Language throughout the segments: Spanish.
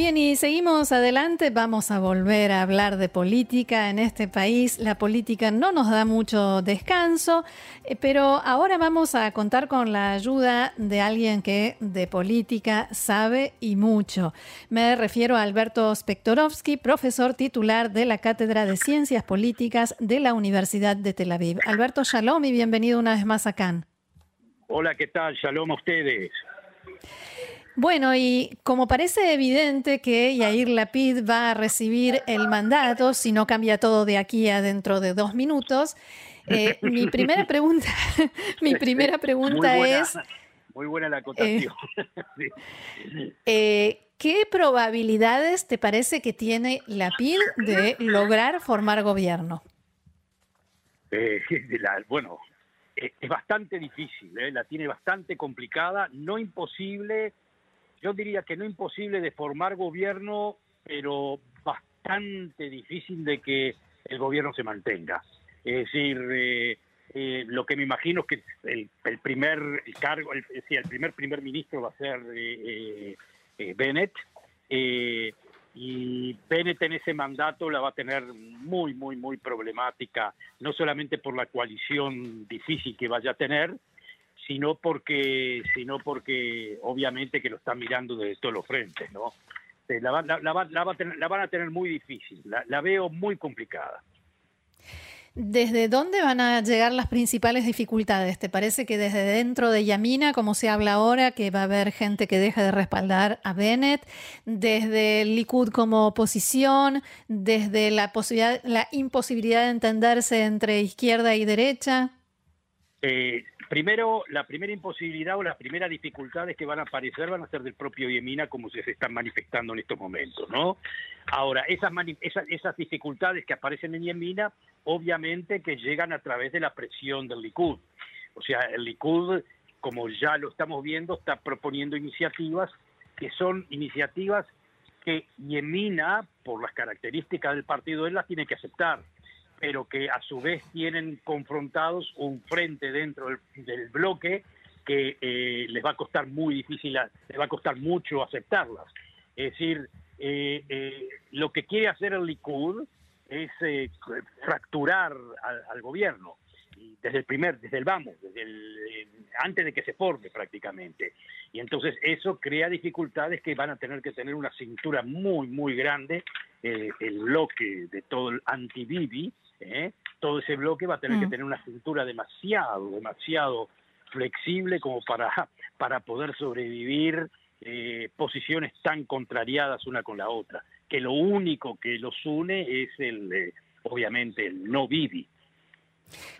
Bien, y seguimos adelante. Vamos a volver a hablar de política en este país. La política no nos da mucho descanso, eh, pero ahora vamos a contar con la ayuda de alguien que de política sabe y mucho. Me refiero a Alberto Spektorovsky, profesor titular de la Cátedra de Ciencias Políticas de la Universidad de Tel Aviv. Alberto, shalom y bienvenido una vez más acá. Hola, ¿qué tal? Shalom a ustedes. Bueno, y como parece evidente que Yair Lapid va a recibir el mandato, si no cambia todo de aquí a dentro de dos minutos, eh, mi primera pregunta, mi primera pregunta es... Muy buena la acotación. Eh, eh, ¿Qué probabilidades te parece que tiene Lapid de lograr formar gobierno? bueno, es bastante difícil, la tiene bastante complicada, no imposible, yo diría que no imposible de formar gobierno, pero bastante difícil de que el gobierno se mantenga. Es decir, eh, eh, lo que me imagino es que el, primer cargo, el, primer primer ministro va a ser eh, Bennett, y Bennett en ese mandato la va a tener muy, muy, muy problemática, no solamente por la coalición difícil que vaya a tener, sino porque, sino porque obviamente que lo están mirando desde todos los frentes, ¿no? La, van a tener muy difícil, la, veo muy complicada. ¿Desde dónde van a llegar las principales dificultades? ¿Te parece que desde dentro de Yamina, como se habla ahora, que va a haber gente que deje de respaldar a Bennett? ¿Desde Likud como oposición? ¿Desde la, posibilidad, la imposibilidad de entenderse entre izquierda y derecha? Eh, Primero, la primera imposibilidad o las primeras dificultades que van a aparecer van a ser del propio Yemina como se están manifestando en estos momentos, ¿no? Ahora, esas, esas, dificultades que aparecen en Yemina, obviamente que llegan a través de la presión del Likud. O sea, el Likud, como ya lo estamos viendo, está proponiendo iniciativas que son iniciativas que Yemina, por las características del partido, él las tiene que aceptar pero que a su vez tienen confrontados un frente dentro del, bloque que eh, les va a costar muy difícil, les va a costar mucho aceptarlas. Es decir, eh, eh, lo que quiere hacer el Likud es fracturar al, gobierno desde el primer, desde el vamos, desde el, antes de que se forme prácticamente. Y entonces eso crea dificultades que van a tener que tener una cintura muy, muy grande, el bloque de todo el anti-Bibi, ¿eh? todo ese bloque va a tener que mm. tener una cintura demasiado, demasiado flexible como para, para poder sobrevivir eh, posiciones tan contrariadas una con la otra, que lo único que los une es el, eh, obviamente, el no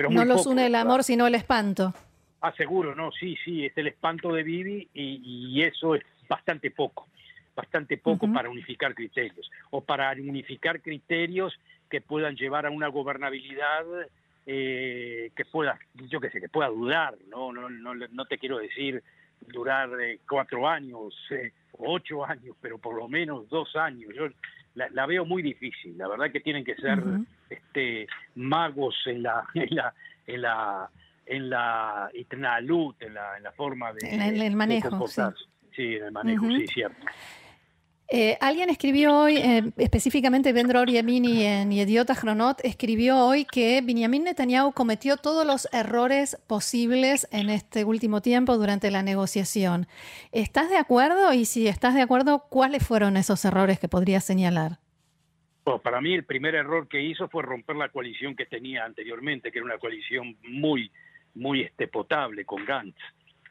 no los une el amor, sino el espanto. Ah, seguro, no, sí, sí, es el espanto de Vivi y, eso es bastante poco, bastante poco para unificar criterios, o para unificar criterios que puedan llevar a una gobernabilidad eh, que pueda, yo qué sé, que pueda durar, no, no, no, no te quiero decir durar eh, cuatro años, eh, ocho años, pero por lo menos dos años. Yo la, veo muy difícil. La verdad que tienen que ser este, magos en la, en la, en la, en la, en la, en la forma de, en el, manejo, sí. sí. en el manejo, sí, cierto. Eh, alguien escribió hoy, eh, específicamente Vendror Yamini en Idiota Chronot, escribió hoy que Benjamin Netanyahu cometió todos los errores posibles en este último tiempo durante la negociación. ¿Estás de acuerdo? Y si estás de acuerdo, ¿cuáles fueron esos errores que podrías señalar? para mí el primer error que hizo fue romper la coalición que tenía anteriormente, que era una coalición muy, muy este, potable con Gantz.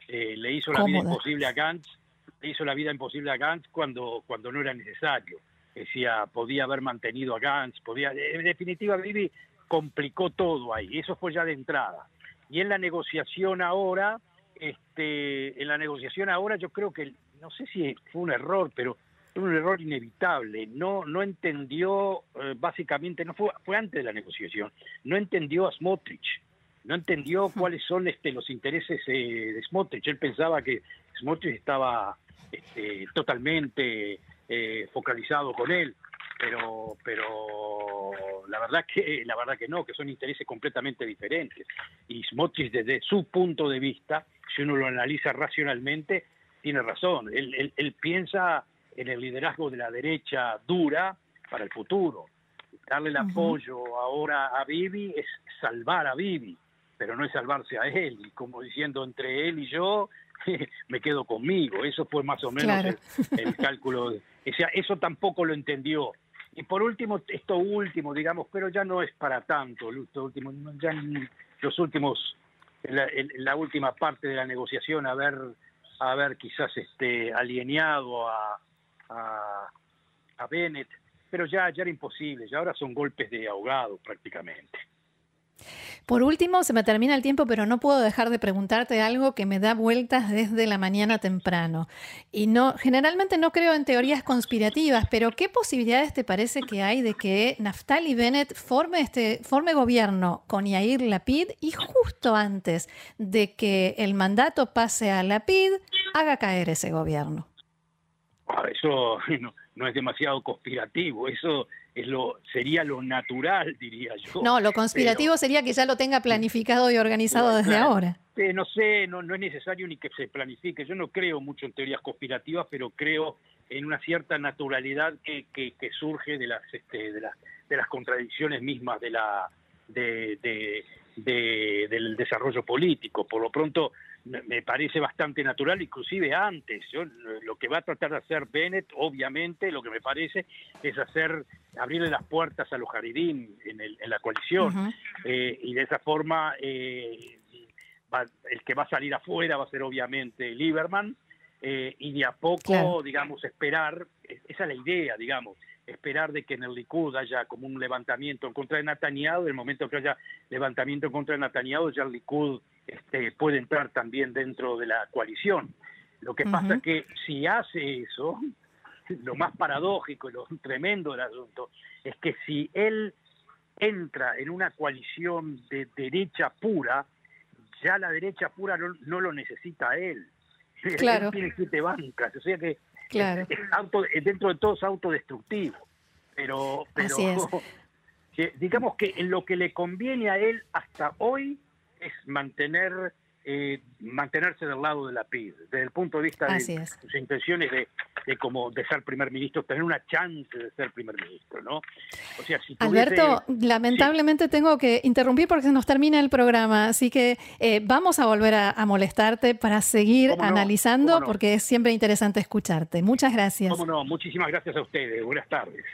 Eh, le hizo la vida imposible a Gantz hizo la vida imposible a Gantz cuando, cuando no era necesario. Decía, podía haber mantenido a Gantz, podía, en definitiva, Bibi complicó todo ahí, eso fue ya de entrada. Y en la negociación ahora, este, en la negociación ahora yo creo que, no sé si fue un error, pero fue un error inevitable. No, no entendió, eh, básicamente, no fue, fue antes de la negociación, no entendió a Smotrich no entendió cuáles son este, los intereses eh, de Smotrich. Él pensaba que Smotrich estaba este, totalmente eh, focalizado con él, pero, pero la verdad que la verdad que no, que son intereses completamente diferentes. Y Smotrich desde su punto de vista, si uno lo analiza racionalmente, tiene razón. Él, él, piensa en el liderazgo de la derecha dura para el futuro. Darle el apoyo ahora a Bibi es salvar a Bibi, pero no es salvarse a él. Y como diciendo entre él y yo, me quedo conmigo. Eso fue más o menos el, cálculo. O sea, eso tampoco lo entendió. Y por último, esto último, digamos, pero ya no es para tanto, esto último, ya en los últimos, en la, última parte de la negociación, haber, haber quizás este, alineado a, a, a Bennett, pero ya, ya era imposible, ya ahora son golpes de ahogado prácticamente. Por último, se me termina el tiempo, pero no puedo dejar de preguntarte algo que me da vueltas desde la mañana temprano. Y no, generalmente no creo en teorías conspirativas, pero ¿qué posibilidades te parece que hay de que Naftali Bennett forme este forme gobierno con Yair Lapid y justo antes de que el mandato pase a Lapid haga caer ese gobierno? Ah, eso no es demasiado conspirativo, eso es lo sería lo natural, diría yo. No, lo conspirativo sería que ya lo tenga planificado y organizado desde ahora. no sé, no, no es necesario ni que se planifique. Yo no creo mucho en teorías conspirativas, pero creo en una cierta naturalidad que, que, surge de las, este, de, las, de las contradicciones mismas de la, de, de, del desarrollo político. Por lo pronto, me parece bastante natural, inclusive antes. lo que va a tratar de hacer Bennett, obviamente, lo que me parece es hacer abrirle las puertas a los Jardín en, en la coalición eh, y de esa forma eh, el que va a salir afuera va a ser obviamente Lieberman eh, y de a poco, digamos, esperar, esa es la idea, digamos, esperar de que en el Likud haya como un levantamiento en contra de Netanyahu, en el momento que haya levantamiento en contra de Netanyahu, ya el Likud este, puede entrar también dentro de la coalición. Lo que pasa es que si hace eso, lo más paradójico y lo tremendo del asunto es que si él entra en una coalición de derecha pura, ya la derecha pura no, lo necesita a él. Claro. Él tiene siete bancas, o sea que Claro. dentro de todo es autodestructivo. Pero, pero digamos que en lo que le conviene a él hasta hoy es mantener eh, mantenerse del lado de la PID, desde el punto de vista de sus intenciones de, como de ser primer ministro, tener una chance de ser primer ministro, ¿no? O sea, si Alberto, lamentablemente tengo que interrumpir porque se nos termina el programa, así que eh, vamos a volver a, molestarte para seguir analizando porque es siempre interesante escucharte. Muchas gracias. Cómo no, muchísimas gracias a ustedes. Buenas tardes.